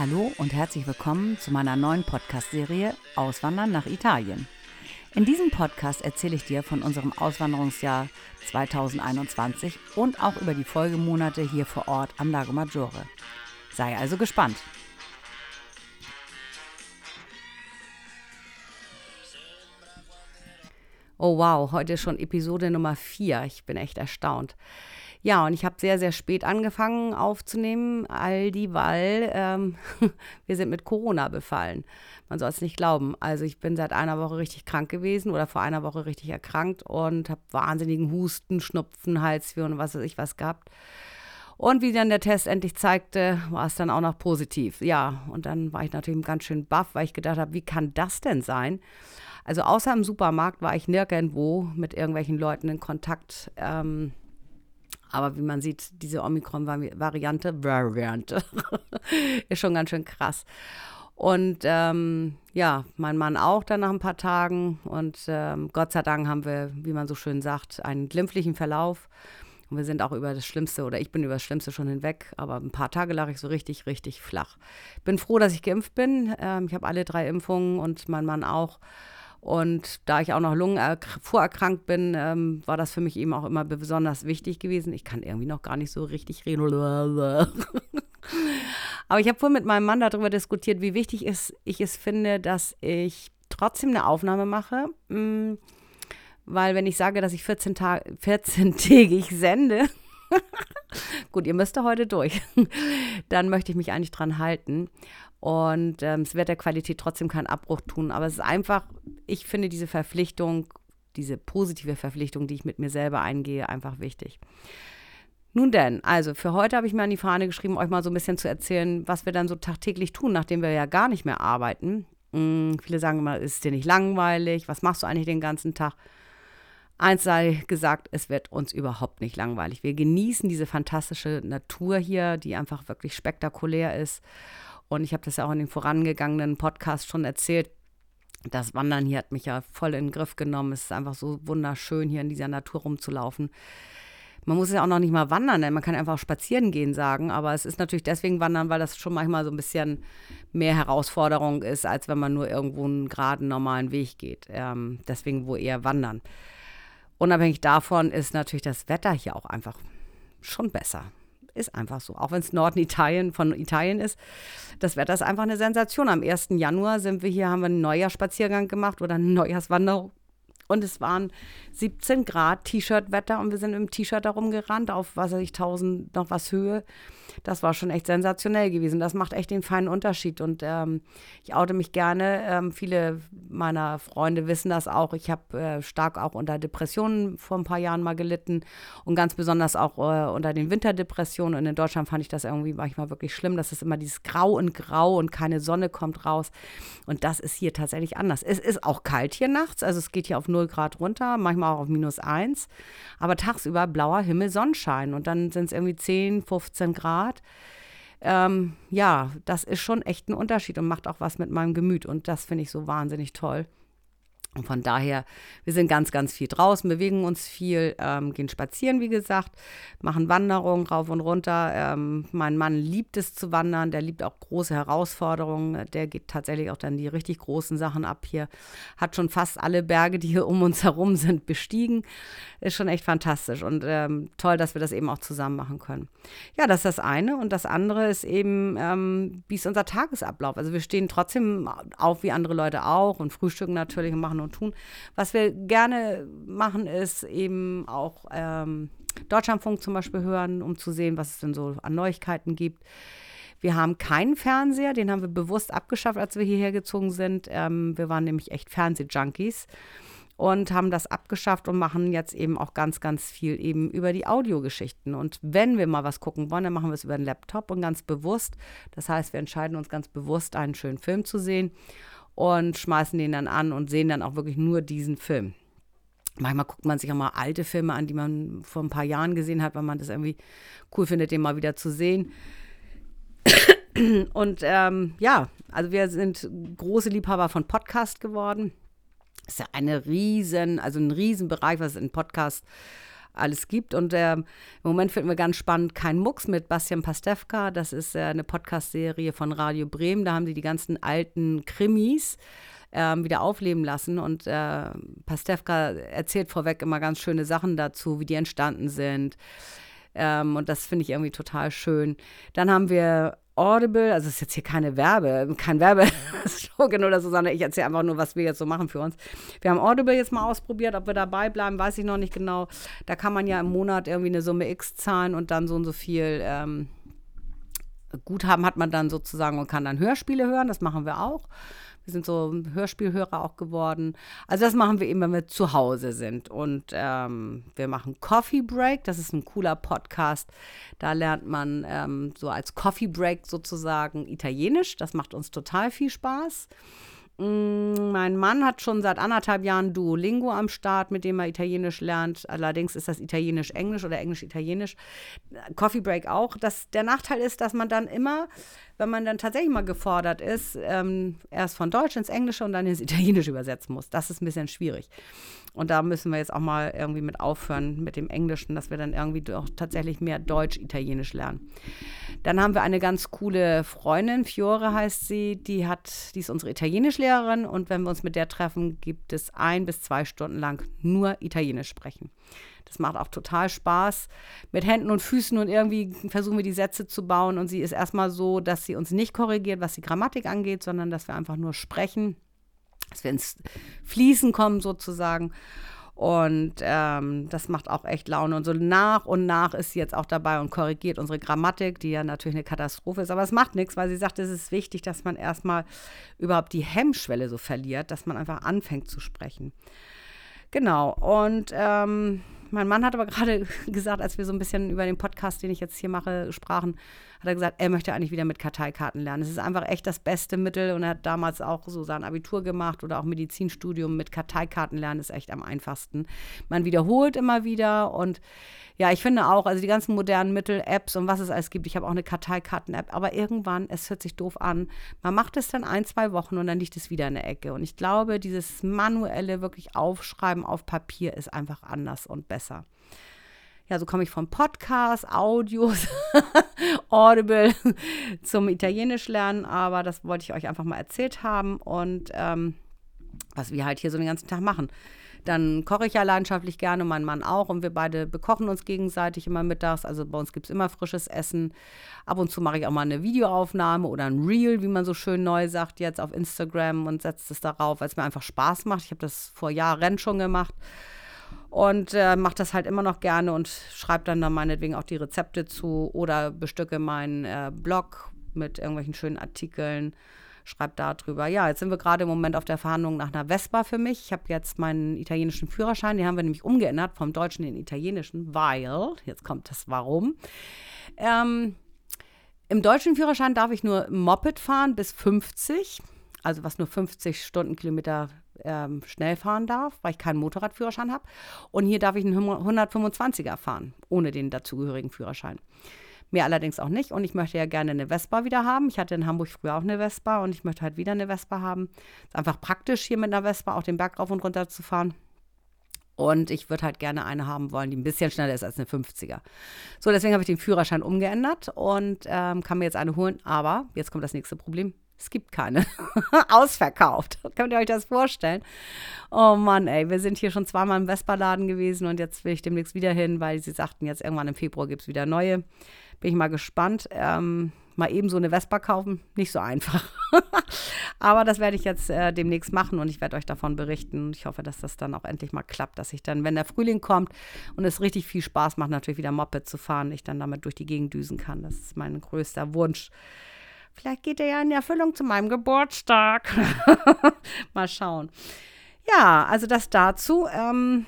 Hallo und herzlich willkommen zu meiner neuen Podcast-Serie Auswandern nach Italien. In diesem Podcast erzähle ich dir von unserem Auswanderungsjahr 2021 und auch über die Folgemonate hier vor Ort am Lago Maggiore. Sei also gespannt. Oh wow, heute schon Episode Nummer 4. Ich bin echt erstaunt. Ja, und ich habe sehr, sehr spät angefangen aufzunehmen, all die, weil ähm, wir sind mit Corona befallen. Man soll es nicht glauben. Also ich bin seit einer Woche richtig krank gewesen oder vor einer Woche richtig erkrankt und habe wahnsinnigen Husten, Schnupfen, Halsweh und was weiß ich was gehabt. Und wie dann der Test endlich zeigte, war es dann auch noch positiv. Ja, und dann war ich natürlich ganz schön baff, weil ich gedacht habe, wie kann das denn sein? Also außer im Supermarkt war ich nirgendwo mit irgendwelchen Leuten in Kontakt. Ähm, aber wie man sieht, diese Omikron-Variante, Variante, ist schon ganz schön krass. Und ähm, ja, mein Mann auch dann nach ein paar Tagen. Und ähm, Gott sei Dank haben wir, wie man so schön sagt, einen glimpflichen Verlauf. Und wir sind auch über das Schlimmste oder ich bin über das Schlimmste schon hinweg. Aber ein paar Tage lag ich so richtig, richtig flach. Bin froh, dass ich geimpft bin. Ähm, ich habe alle drei Impfungen und mein Mann auch. Und da ich auch noch Lungen vorerkrankt bin, ähm, war das für mich eben auch immer besonders wichtig gewesen. Ich kann irgendwie noch gar nicht so richtig reden. Aber ich habe wohl mit meinem Mann darüber diskutiert, wie wichtig es, ich es finde, dass ich trotzdem eine Aufnahme mache. Mm, weil wenn ich sage, dass ich 14 Tage, 14-tägig sende, gut, ihr müsst da heute durch, dann möchte ich mich eigentlich dran halten. Und ähm, es wird der Qualität trotzdem keinen Abbruch tun. Aber es ist einfach, ich finde diese Verpflichtung, diese positive Verpflichtung, die ich mit mir selber eingehe, einfach wichtig. Nun denn, also für heute habe ich mir an die Fahne geschrieben, euch mal so ein bisschen zu erzählen, was wir dann so tagtäglich tun, nachdem wir ja gar nicht mehr arbeiten. Hm, viele sagen immer, ist dir nicht langweilig? Was machst du eigentlich den ganzen Tag? Eins sei gesagt, es wird uns überhaupt nicht langweilig. Wir genießen diese fantastische Natur hier, die einfach wirklich spektakulär ist. Und ich habe das ja auch in den vorangegangenen Podcasts schon erzählt. Das Wandern hier hat mich ja voll in den Griff genommen. Es ist einfach so wunderschön, hier in dieser Natur rumzulaufen. Man muss ja auch noch nicht mal wandern, denn man kann einfach spazieren gehen sagen. Aber es ist natürlich deswegen wandern, weil das schon manchmal so ein bisschen mehr Herausforderung ist, als wenn man nur irgendwo einen geraden, normalen Weg geht. Ähm, deswegen wo eher wandern. Unabhängig davon ist natürlich das Wetter hier auch einfach schon besser. Ist einfach so. Auch wenn es Norden Italien von Italien ist. Das Wetter ist einfach eine Sensation. Am 1. Januar sind wir hier, haben wir einen Neujahrsspaziergang gemacht oder eine Neujahrswanderung und es waren 17 Grad T-Shirt-Wetter und wir sind im T-Shirt darum gerannt auf, was weiß ich, 1000 noch was Höhe. Das war schon echt sensationell gewesen. Das macht echt den feinen Unterschied. Und ähm, ich oute mich gerne. Ähm, viele meiner Freunde wissen das auch. Ich habe äh, stark auch unter Depressionen vor ein paar Jahren mal gelitten und ganz besonders auch äh, unter den Winterdepressionen. Und in Deutschland fand ich das irgendwie manchmal wirklich schlimm. Das ist immer dieses Grau und Grau und keine Sonne kommt raus. Und das ist hier tatsächlich anders. Es ist auch kalt hier nachts. Also es geht hier auf 0 Grad runter, manchmal auch auf minus 1. Aber tagsüber blauer Himmel, Sonnenschein. Und dann sind es irgendwie 10, 15 Grad. Ähm, ja, das ist schon echt ein Unterschied und macht auch was mit meinem Gemüt. Und das finde ich so wahnsinnig toll. Und von daher, wir sind ganz, ganz viel draußen, bewegen uns viel, ähm, gehen spazieren, wie gesagt, machen Wanderungen rauf und runter. Ähm, mein Mann liebt es zu wandern, der liebt auch große Herausforderungen. Der geht tatsächlich auch dann die richtig großen Sachen ab hier. Hat schon fast alle Berge, die hier um uns herum sind, bestiegen. Ist schon echt fantastisch und ähm, toll, dass wir das eben auch zusammen machen können. Ja, das ist das eine. Und das andere ist eben, ähm, wie ist unser Tagesablauf? Also wir stehen trotzdem auf wie andere Leute auch und frühstücken natürlich und machen und tun. Was wir gerne machen, ist eben auch ähm, Deutschlandfunk zum Beispiel hören, um zu sehen, was es denn so an Neuigkeiten gibt. Wir haben keinen Fernseher, den haben wir bewusst abgeschafft, als wir hierher gezogen sind. Ähm, wir waren nämlich echt Fernsehjunkies und haben das abgeschafft und machen jetzt eben auch ganz, ganz viel eben über die Audiogeschichten. Und wenn wir mal was gucken wollen, dann machen wir es über den Laptop und ganz bewusst. Das heißt, wir entscheiden uns ganz bewusst, einen schönen Film zu sehen und schmeißen den dann an und sehen dann auch wirklich nur diesen Film. Manchmal guckt man sich auch mal alte Filme an, die man vor ein paar Jahren gesehen hat, weil man das irgendwie cool findet, den mal wieder zu sehen. Und ähm, ja, also wir sind große Liebhaber von Podcast geworden. Das ist ja eine riesen, also ein Riesenbereich, was in Podcast alles gibt. Und äh, im Moment finden wir ganz spannend Kein Mucks mit Bastian Pastewka. Das ist äh, eine Podcast-Serie von Radio Bremen. Da haben sie die ganzen alten Krimis ähm, wieder aufleben lassen. Und äh, Pastewka erzählt vorweg immer ganz schöne Sachen dazu, wie die entstanden sind. Ähm, und das finde ich irgendwie total schön. Dann haben wir Audible, also es ist jetzt hier keine Werbe, kein Werbeslogan oder so, sondern ich erzähle einfach nur, was wir jetzt so machen für uns. Wir haben Audible jetzt mal ausprobiert, ob wir dabei bleiben, weiß ich noch nicht genau. Da kann man ja im Monat irgendwie eine Summe X zahlen und dann so und so viel ähm, Guthaben hat man dann sozusagen und kann dann Hörspiele hören, das machen wir auch. Wir sind so Hörspielhörer auch geworden. Also das machen wir eben, wenn wir zu Hause sind. Und ähm, wir machen Coffee Break. Das ist ein cooler Podcast. Da lernt man ähm, so als Coffee Break sozusagen Italienisch. Das macht uns total viel Spaß. Mm, mein Mann hat schon seit anderthalb Jahren Duolingo am Start, mit dem er Italienisch lernt. Allerdings ist das Italienisch-Englisch oder Englisch-Italienisch. Coffee Break auch. Das, der Nachteil ist, dass man dann immer, wenn man dann tatsächlich mal gefordert ist, ähm, erst von Deutsch ins Englische und dann ins Italienische übersetzen muss. Das ist ein bisschen schwierig. Und da müssen wir jetzt auch mal irgendwie mit aufhören mit dem Englischen, dass wir dann irgendwie doch tatsächlich mehr Deutsch-Italienisch lernen. Dann haben wir eine ganz coole Freundin, Fiore heißt sie, die hat, die ist unsere Italienischlehrerin und wenn wir uns mit der treffen, gibt es ein bis zwei Stunden lang nur Italienisch sprechen. Das macht auch total Spaß mit Händen und Füßen und irgendwie versuchen wir die Sätze zu bauen und sie ist erstmal so, dass sie uns nicht korrigiert, was die Grammatik angeht, sondern dass wir einfach nur sprechen dass wir ins Fließen kommen sozusagen. Und ähm, das macht auch echt Laune. Und so nach und nach ist sie jetzt auch dabei und korrigiert unsere Grammatik, die ja natürlich eine Katastrophe ist. Aber es macht nichts, weil sie sagt, es ist wichtig, dass man erstmal überhaupt die Hemmschwelle so verliert, dass man einfach anfängt zu sprechen. Genau. Und ähm, mein Mann hat aber gerade gesagt, als wir so ein bisschen über den Podcast, den ich jetzt hier mache, sprachen, hat er gesagt, er möchte eigentlich wieder mit Karteikarten lernen. Es ist einfach echt das beste Mittel und er hat damals auch so sein Abitur gemacht oder auch Medizinstudium mit Karteikarten lernen ist echt am einfachsten. Man wiederholt immer wieder und ja, ich finde auch, also die ganzen modernen Mittel, Apps und was es alles gibt. Ich habe auch eine Karteikarten-App, aber irgendwann, es hört sich doof an. Man macht es dann ein, zwei Wochen und dann liegt es wieder in der Ecke. Und ich glaube, dieses manuelle wirklich Aufschreiben auf Papier ist einfach anders und besser. Ja, so komme ich vom Podcast, Audios, Audible zum Italienisch lernen, aber das wollte ich euch einfach mal erzählt haben und ähm, was wir halt hier so den ganzen Tag machen. Dann koche ich ja leidenschaftlich gerne, mein Mann auch. Und wir beide bekochen uns gegenseitig immer mittags. Also bei uns gibt es immer frisches Essen. Ab und zu mache ich auch mal eine Videoaufnahme oder ein Reel, wie man so schön neu sagt, jetzt auf Instagram und setze es darauf, weil es mir einfach Spaß macht. Ich habe das vor Jahren schon gemacht und äh, mache das halt immer noch gerne und schreibe dann, dann meinetwegen auch die Rezepte zu oder bestücke meinen äh, Blog mit irgendwelchen schönen Artikeln schreibt da drüber. Ja, jetzt sind wir gerade im Moment auf der Verhandlung nach einer Vespa für mich. Ich habe jetzt meinen italienischen Führerschein, den haben wir nämlich umgeändert vom deutschen in den italienischen, weil, jetzt kommt das Warum. Ähm, Im deutschen Führerschein darf ich nur Moped fahren bis 50, also was nur 50 Stundenkilometer ähm, schnell fahren darf, weil ich keinen Motorradführerschein habe. Und hier darf ich einen 125er fahren, ohne den dazugehörigen Führerschein. Mehr allerdings auch nicht. Und ich möchte ja gerne eine Vespa wieder haben. Ich hatte in Hamburg früher auch eine Vespa und ich möchte halt wieder eine Vespa haben. Ist einfach praktisch, hier mit einer Vespa auch den Berg rauf und runter zu fahren. Und ich würde halt gerne eine haben wollen, die ein bisschen schneller ist als eine 50er. So, deswegen habe ich den Führerschein umgeändert und ähm, kann mir jetzt eine holen. Aber jetzt kommt das nächste Problem. Es gibt keine. Ausverkauft. Könnt ihr euch das vorstellen? Oh Mann, ey, wir sind hier schon zweimal im Vespa-Laden gewesen und jetzt will ich demnächst wieder hin, weil sie sagten, jetzt irgendwann im Februar gibt es wieder neue. Bin ich mal gespannt. Ähm, mal eben so eine Vespa kaufen, nicht so einfach. Aber das werde ich jetzt äh, demnächst machen und ich werde euch davon berichten. Ich hoffe, dass das dann auch endlich mal klappt, dass ich dann, wenn der Frühling kommt und es richtig viel Spaß macht, natürlich wieder Moped zu fahren, ich dann damit durch die Gegend düsen kann. Das ist mein größter Wunsch. Vielleicht geht er ja in Erfüllung zu meinem Geburtstag. mal schauen. Ja, also das dazu. Ähm,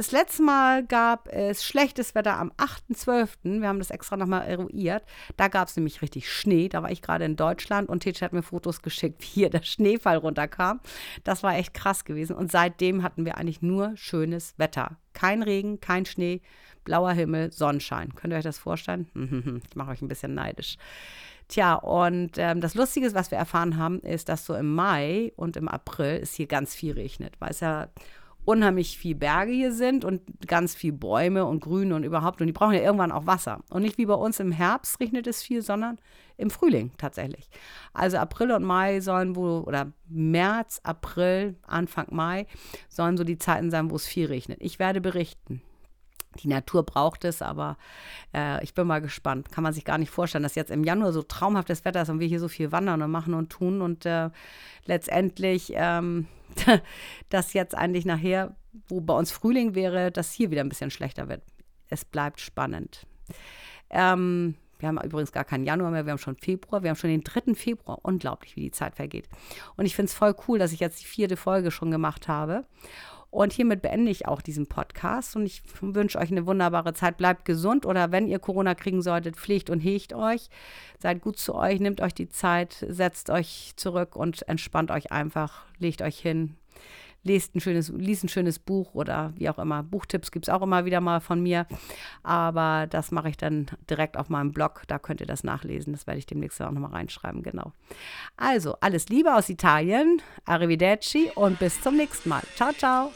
das letzte Mal gab es schlechtes Wetter am 8.12. Wir haben das extra nochmal eruiert. Da gab es nämlich richtig Schnee. Da war ich gerade in Deutschland und Tetsche hat mir Fotos geschickt, wie hier der Schneefall runterkam. Das war echt krass gewesen. Und seitdem hatten wir eigentlich nur schönes Wetter. Kein Regen, kein Schnee, blauer Himmel, Sonnenschein. Könnt ihr euch das vorstellen? Ich mache euch ein bisschen neidisch. Tja, und ähm, das Lustige, was wir erfahren haben, ist, dass so im Mai und im April es hier ganz viel regnet, weil es ja unheimlich viel Berge hier sind und ganz viel Bäume und Grün und überhaupt. Und die brauchen ja irgendwann auch Wasser. Und nicht wie bei uns im Herbst regnet es viel, sondern im Frühling tatsächlich. Also April und Mai sollen wohl, oder März, April, Anfang Mai sollen so die Zeiten sein, wo es viel regnet. Ich werde berichten. Die Natur braucht es, aber äh, ich bin mal gespannt. Kann man sich gar nicht vorstellen, dass jetzt im Januar so traumhaftes Wetter ist und wir hier so viel wandern und machen und tun und äh, letztendlich ähm, das jetzt eigentlich nachher, wo bei uns Frühling wäre, dass hier wieder ein bisschen schlechter wird. Es bleibt spannend. Ähm, wir haben übrigens gar keinen Januar mehr, wir haben schon Februar, wir haben schon den 3. Februar. Unglaublich, wie die Zeit vergeht. Und ich finde es voll cool, dass ich jetzt die vierte Folge schon gemacht habe. Und hiermit beende ich auch diesen Podcast und ich wünsche euch eine wunderbare Zeit. Bleibt gesund oder wenn ihr Corona kriegen solltet, pflegt und hegt euch. Seid gut zu euch, nehmt euch die Zeit, setzt euch zurück und entspannt euch einfach, legt euch hin, lest ein schönes, liest ein schönes Buch oder wie auch immer. Buchtipps gibt es auch immer wieder mal von mir. Aber das mache ich dann direkt auf meinem Blog. Da könnt ihr das nachlesen. Das werde ich demnächst auch nochmal reinschreiben. Genau. Also, alles Liebe aus Italien. Arrivederci und bis zum nächsten Mal. Ciao, ciao.